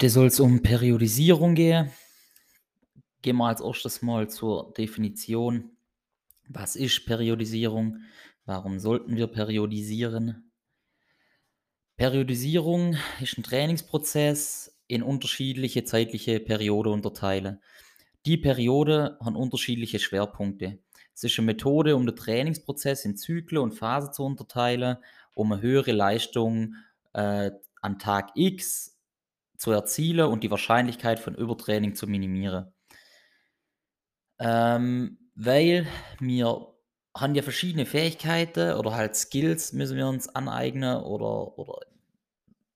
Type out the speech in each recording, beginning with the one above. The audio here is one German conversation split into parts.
Heute soll es um Periodisierung gehen. Gehen wir als erstes mal zur Definition. Was ist Periodisierung? Warum sollten wir periodisieren? Periodisierung ist ein Trainingsprozess in unterschiedliche zeitliche Perioden unterteilen. Die Periode haben unterschiedliche Schwerpunkte. Es ist eine Methode, um den Trainingsprozess in Zyklen und Phasen zu unterteilen um eine höhere Leistung äh, an Tag X zu erzielen und die Wahrscheinlichkeit von Übertraining zu minimieren. Ähm, weil wir haben ja verschiedene Fähigkeiten oder halt Skills müssen wir uns aneignen oder, oder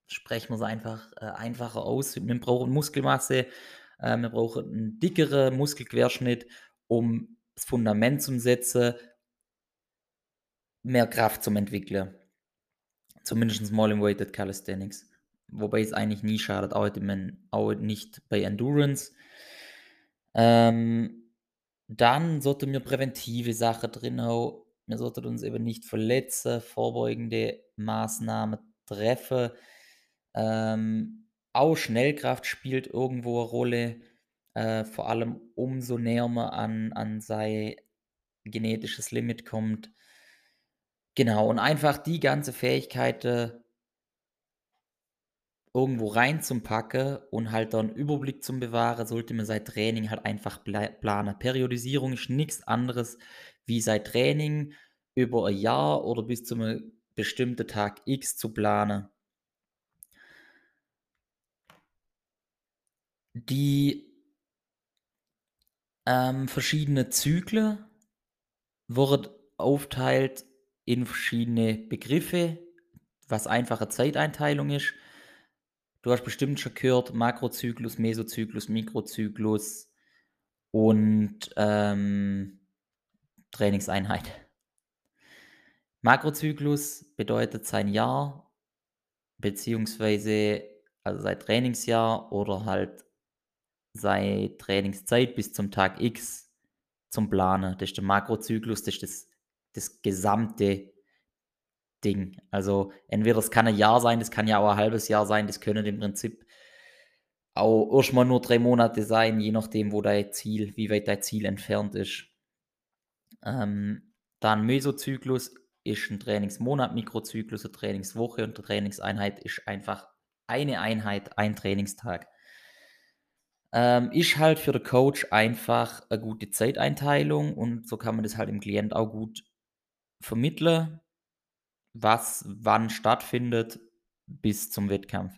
sprechen wir es einfach äh, einfacher aus. Wir brauchen Muskelmasse, äh, wir brauchen einen dickeren Muskelquerschnitt, um das Fundament zu setzen, mehr Kraft zu entwickeln. Zumindest mal im Weighted Calisthenics. Wobei es eigentlich nie schadet, auch, auch nicht bei Endurance. Ähm, dann sollten wir präventive Sachen drin haben. Wir sollten uns eben nicht verletzen, vorbeugende Maßnahmen treffen. Ähm, auch Schnellkraft spielt irgendwo eine Rolle. Äh, vor allem umso näher man an, an sein genetisches Limit kommt, Genau, und einfach die ganze Fähigkeit irgendwo reinzupacken und halt dann Überblick zum Bewahren, sollte man sein Training halt einfach planen. Periodisierung ist nichts anderes wie sein Training über ein Jahr oder bis zu einem bestimmten Tag X zu planen. Die ähm, verschiedenen Zyklen wurden aufteilt in verschiedene Begriffe, was einfache Zeiteinteilung ist. Du hast bestimmt schon gehört, Makrozyklus, Mesozyklus, Mikrozyklus und ähm, Trainingseinheit. Makrozyklus bedeutet sein Jahr, beziehungsweise also sein Trainingsjahr oder halt seine Trainingszeit bis zum Tag X zum Planen. Das ist der Makrozyklus, das ist das das gesamte Ding. Also entweder es kann ein Jahr sein, das kann ja auch ein halbes Jahr sein, das können im Prinzip auch erstmal nur drei Monate sein, je nachdem, wo dein Ziel, wie weit dein Ziel entfernt ist. Ähm, dann Mesozyklus ist ein Trainingsmonat, Mikrozyklus eine Trainingswoche und eine Trainingseinheit ist einfach eine Einheit, ein Trainingstag. Ähm, ist halt für den Coach einfach eine gute Zeiteinteilung und so kann man das halt im Klient auch gut vermittle, was wann stattfindet bis zum Wettkampf.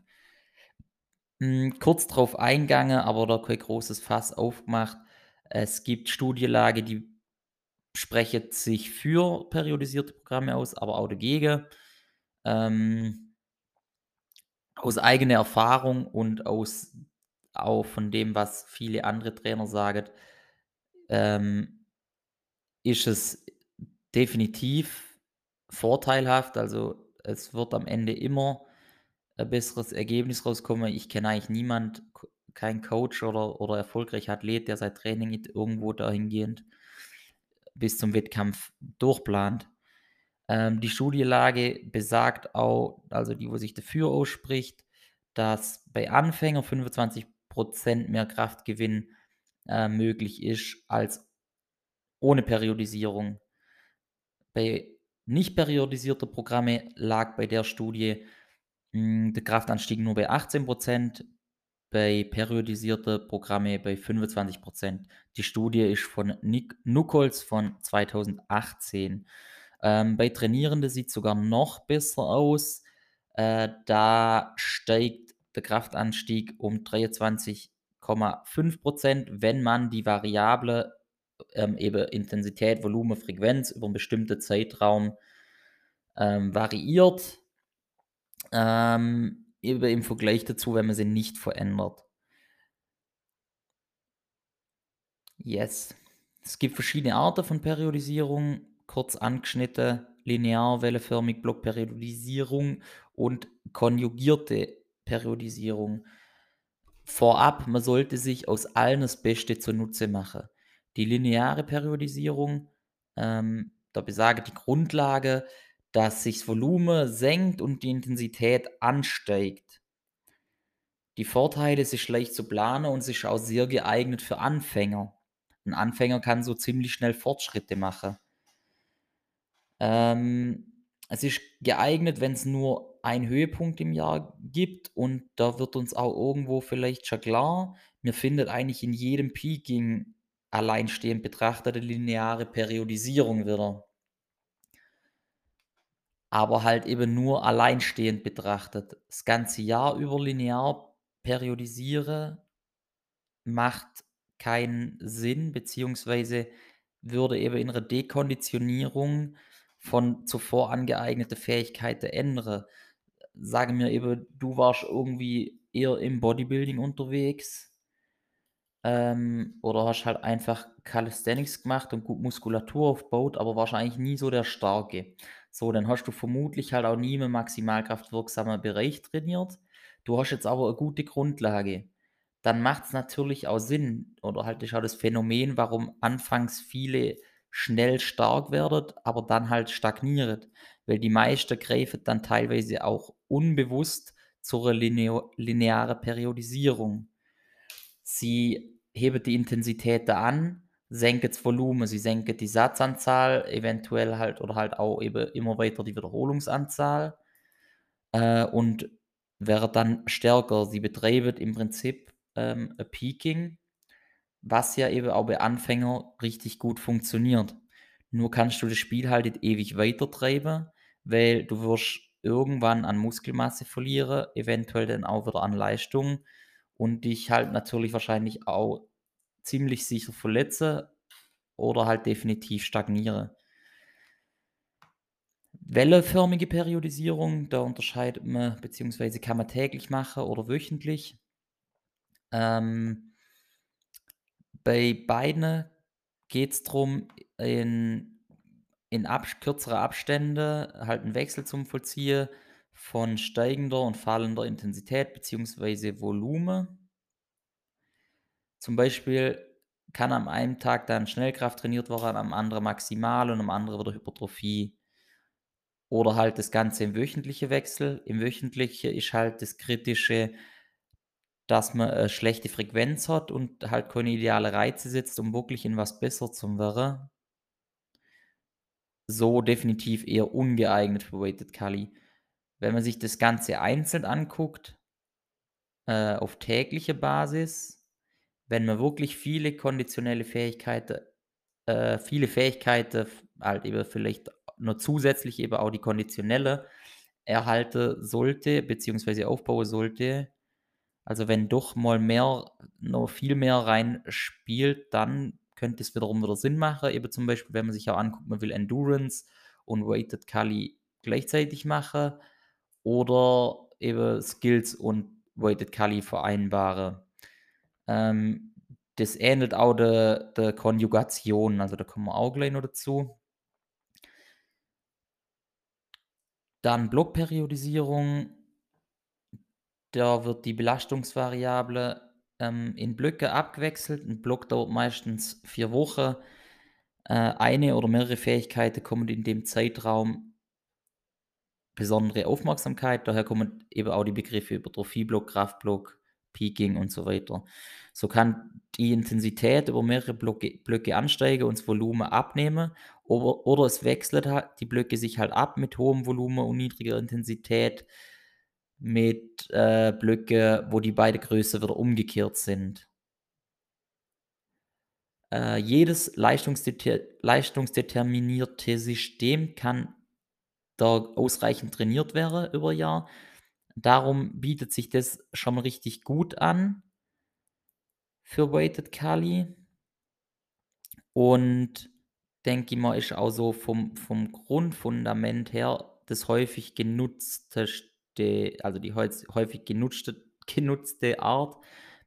Hm, kurz darauf eingegangen, aber da kein großes Fass aufgemacht. Es gibt Studienlage, die sprechen sich für periodisierte Programme aus, aber auch dagegen. Ähm, aus eigener Erfahrung und aus auch von dem, was viele andere Trainer sagen, ähm, ist es definitiv vorteilhaft. Also es wird am Ende immer ein besseres Ergebnis rauskommen. Ich kenne eigentlich niemand, kein Coach oder, oder erfolgreicher Athlet, der sein Training irgendwo dahingehend bis zum Wettkampf durchplant. Ähm, die Studienlage besagt auch, also die, wo sich dafür ausspricht, dass bei Anfängern 25% mehr Kraftgewinn äh, möglich ist als ohne Periodisierung. Bei nicht periodisierter Programme lag bei der Studie mh, hm, der Kraftanstieg nur bei 18%, bei periodisierter Programme bei 25%. Die Studie ist von Nick Nuckols von 2018. Ähm, bei Trainierenden sieht es sogar noch besser aus. Äh, da steigt der Kraftanstieg um 23,5%, wenn man die Variable ähm, eben Intensität, Volumen, Frequenz über einen bestimmten Zeitraum ähm, variiert. Ähm, eben im Vergleich dazu, wenn man sie nicht verändert. Yes. Es gibt verschiedene Arten von Periodisierung, kurz angeschnitten, linear, wellenförmig, Blockperiodisierung und konjugierte Periodisierung. Vorab, man sollte sich aus allen das Beste zunutze machen. Die lineare Periodisierung, ähm, da besage die Grundlage, dass sich das Volumen senkt und die Intensität ansteigt. Die Vorteile, ist leicht zu planen und es ist auch sehr geeignet für Anfänger. Ein Anfänger kann so ziemlich schnell Fortschritte machen. Ähm, es ist geeignet, wenn es nur einen Höhepunkt im Jahr gibt und da wird uns auch irgendwo vielleicht schon klar, mir findet eigentlich in jedem Peaking alleinstehend betrachtete lineare Periodisierung wieder. Aber halt eben nur alleinstehend betrachtet. Das ganze Jahr über linear periodisiere macht keinen Sinn, beziehungsweise würde eben in einer Dekonditionierung von zuvor angeeigneten Fähigkeiten ändern. Sagen wir eben, du warst irgendwie eher im Bodybuilding unterwegs ähm, oder hast halt einfach Calisthenics gemacht und gut Muskulatur aufgebaut, aber wahrscheinlich nie so der Starke. So, dann hast du vermutlich halt auch nie im maximalkraftwirksamen Bereich trainiert. Du hast jetzt aber eine gute Grundlage. Dann macht es natürlich auch Sinn, oder halt ist auch das Phänomen, warum anfangs viele schnell stark werden, aber dann halt stagnieren. Weil die meisten greifen dann teilweise auch unbewusst zur linea linearen Periodisierung. Sie heben die Intensität da an, senken das Volumen, sie senken die Satzanzahl, eventuell halt oder halt auch eben immer weiter die Wiederholungsanzahl äh, und werden dann stärker. Sie betreiben im Prinzip ähm, ein Peaking, was ja eben auch bei Anfängern richtig gut funktioniert. Nur kannst du das Spiel halt nicht ewig weiter treiben, weil du wirst irgendwann an Muskelmasse verlieren, eventuell dann auch wieder an Leistung und dich halt natürlich wahrscheinlich auch ziemlich sicher verletzen oder halt definitiv stagnieren. Wellenförmige Periodisierung, da unterscheidet man, beziehungsweise kann man täglich machen oder wöchentlich. Ähm, bei beiden geht es darum, in, in Ab kürzere Abstände halt einen Wechsel zum Vollziehen von steigender und fallender Intensität bzw. Volumen. Zum Beispiel kann am einen Tag dann Schnellkraft trainiert werden, am anderen maximal und am anderen wieder Hypertrophie. Oder halt das Ganze im wöchentlichen Wechsel. Im wöchentlichen ist halt das Kritische, dass man eine schlechte Frequenz hat und halt keine ideale Reize setzt, um wirklich in was besser zu werden. So definitiv eher ungeeignet für Weighted Kali. Wenn man sich das Ganze einzeln anguckt, äh, auf tägliche Basis, wenn man wirklich viele konditionelle Fähigkeiten, äh, viele Fähigkeiten, halt eben vielleicht nur zusätzlich eben auch die konditionelle erhalten sollte, beziehungsweise aufbauen sollte, also wenn doch mal mehr, noch viel mehr reinspielt, dann könnte es wiederum wieder Sinn machen. Eben zum Beispiel, wenn man sich auch anguckt, man will Endurance und Weighted Kali gleichzeitig machen oder eben Skills und Weighted Kali vereinbaren. Ähm, das ähnelt auch der, der Konjugation, also da kommen wir auch gleich noch dazu. Dann Blockperiodisierung da wird die Belastungsvariable ähm, in Blöcke abgewechselt. Ein Block dauert meistens vier Wochen. Äh, eine oder mehrere Fähigkeiten kommen in dem Zeitraum besondere Aufmerksamkeit. Daher kommen eben auch die Begriffe Hypertrophieblock, Kraftblock, Peaking und so weiter. So kann die Intensität über mehrere Blöcke, Blöcke ansteigen und das Volumen abnehmen. Oder, oder es wechselt die Blöcke sich halt ab mit hohem Volumen und niedriger Intensität mit äh, Blöcke, wo die beide Größe wieder umgekehrt sind. Äh, jedes leistungsdeter leistungsdeterminierte System kann da ausreichend trainiert werden über Jahr. Darum bietet sich das schon richtig gut an für Weighted Kali. Und denke ich mal, ist auch so vom, vom Grundfundament her das häufig genutzte also die häufig genutzte, genutzte Art,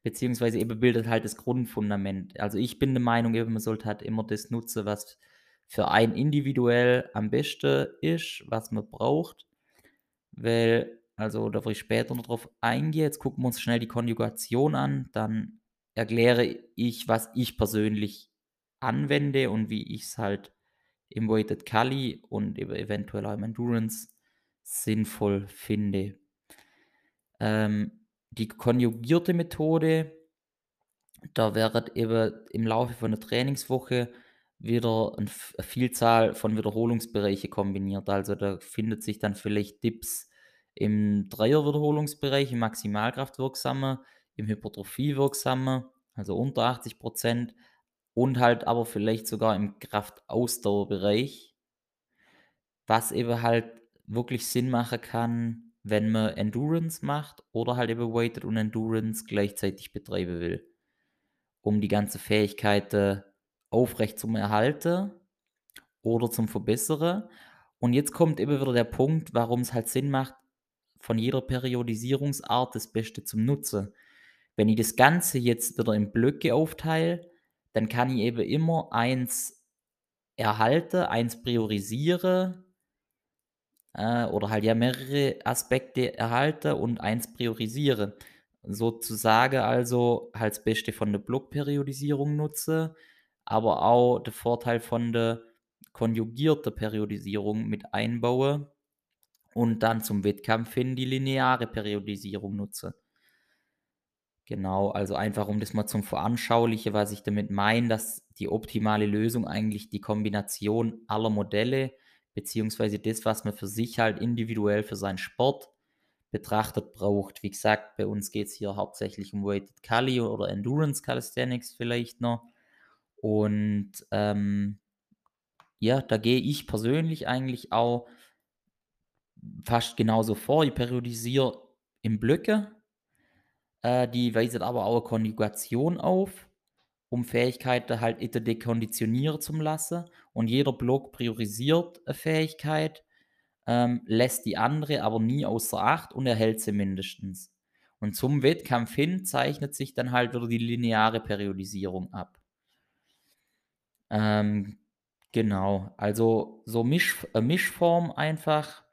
beziehungsweise eben bildet halt das Grundfundament. Also ich bin der Meinung, eben, man sollte halt immer das nutzen, was für einen individuell am besten ist, was man braucht. Weil, also da will ich später noch drauf eingehen. Jetzt gucken wir uns schnell die Konjugation an. Dann erkläre ich, was ich persönlich anwende und wie ich es halt im Weighted Kali und eventuell auch im Endurance sinnvoll finde. Ähm, die konjugierte Methode, da wird eben im Laufe von der Trainingswoche wieder eine Vielzahl von Wiederholungsbereiche kombiniert. Also da findet sich dann vielleicht Dips im Dreier-Wiederholungsbereich, im Maximalkraftwirksame, im Hypertrophie-Wirksame, also unter 80 Prozent und halt aber vielleicht sogar im Kraftausdauerbereich, was eben halt wirklich Sinn machen kann, wenn man Endurance macht oder halt eben Weighted und Endurance gleichzeitig betreiben will, um die ganze Fähigkeiten aufrecht zum Erhalten oder zum Verbessern. Und jetzt kommt eben wieder der Punkt, warum es halt Sinn macht, von jeder Periodisierungsart das Beste zum Nutzen. Wenn ich das Ganze jetzt wieder in Blöcke aufteile, dann kann ich eben immer eins erhalten, eins priorisieren äh, oder halt ja mehrere Aspekte erhalten und eins priorisieren. Sozusagen also halt das Beste von der Blockperiodisierung nutze, aber auch der Vorteil von der konjugierten Periodisierung mit einbaue und dann zum Wettkampf hin die lineare Periodisierung nutze. Genau, also einfach um das mal zum Veranschaulichen, was ich damit meine, dass die optimale Lösung eigentlich die Kombination aller Modelle, beziehungsweise das, was man für sich halt individuell für seinen Sport betrachtet braucht. Wie gesagt, bei uns geht es hier hauptsächlich um Weighted Cali oder Endurance Calisthenics vielleicht noch. Und ähm, ja, da gehe ich persönlich eigentlich auch fast genauso vor. Ich periodisiere in Blöcke äh, die weist aber auch eine Konjugation auf, um Fähigkeiten halt etwa dekonditionieren zu lassen. Und jeder Block priorisiert eine Fähigkeit, ähm, lässt die andere aber nie außer Acht und erhält sie mindestens. Und zum Wettkampf hin zeichnet sich dann halt wieder die lineare Periodisierung ab. Ähm, genau, also so Misch, äh, Mischform einfach,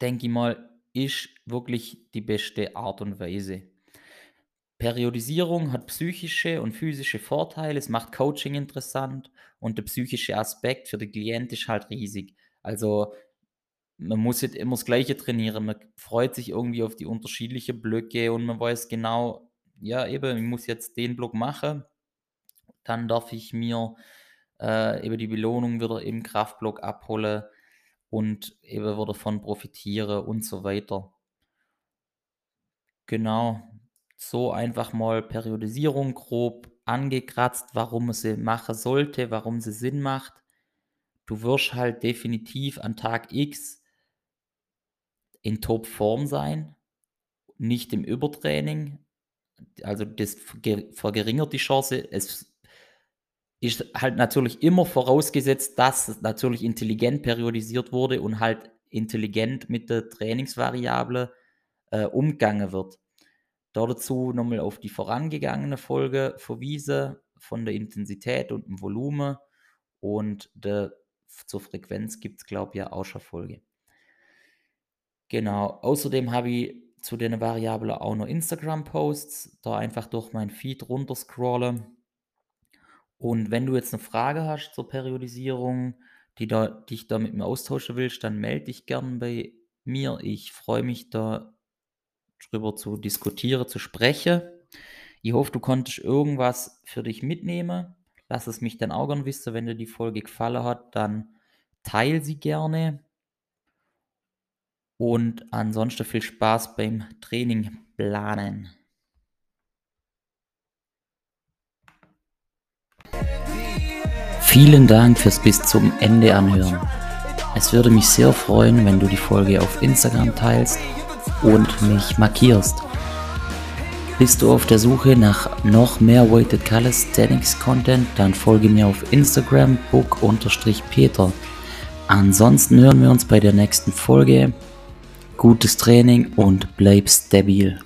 denke ich mal, ist wirklich die beste Art und Weise. Periodisierung hat psychische und physische Vorteile, es macht Coaching interessant und der psychische Aspekt für den Klient ist halt riesig. Also man muss nicht immer das Gleiche trainieren, man freut sich irgendwie auf die unterschiedlichen Blöcke und man weiß genau, ja eben, ich muss jetzt den Block machen, dann darf ich mir äh, eben die Belohnung wieder im Kraftblock abholen und eben wieder davon profitieren und so weiter. Genau, so einfach mal Periodisierung grob angekratzt, warum man sie machen sollte, warum sie Sinn macht. Du wirst halt definitiv an Tag X in Topform sein, nicht im Übertraining. Also das verringert die Chance. Es ist halt natürlich immer vorausgesetzt, dass natürlich intelligent periodisiert wurde und halt intelligent mit der Trainingsvariable äh, umgegangen wird. Dazu nochmal auf die vorangegangene Folge verwiesen von der Intensität und dem Volumen und der, zur Frequenz gibt es, glaube ich, ja auch schon Folge. Genau, außerdem habe ich zu den Variablen auch noch Instagram-Posts, da einfach durch mein Feed runterscrollen. Und wenn du jetzt eine Frage hast zur Periodisierung, die da, dich da mit mir austauschen willst, dann melde dich gern bei mir. Ich freue mich da drüber zu diskutieren, zu sprechen. Ich hoffe, du konntest irgendwas für dich mitnehmen. Lass es mich dann auch gerne wissen, wenn dir die Folge gefallen hat, dann teile sie gerne. Und ansonsten viel Spaß beim Training planen. Vielen Dank fürs bis zum Ende anhören. Es würde mich sehr freuen, wenn du die Folge auf Instagram teilst und mich markierst. Bist du auf der Suche nach noch mehr Weighted Calisthenics Content, dann folge mir auf Instagram book-peter. Ansonsten hören wir uns bei der nächsten Folge. Gutes Training und bleib stabil.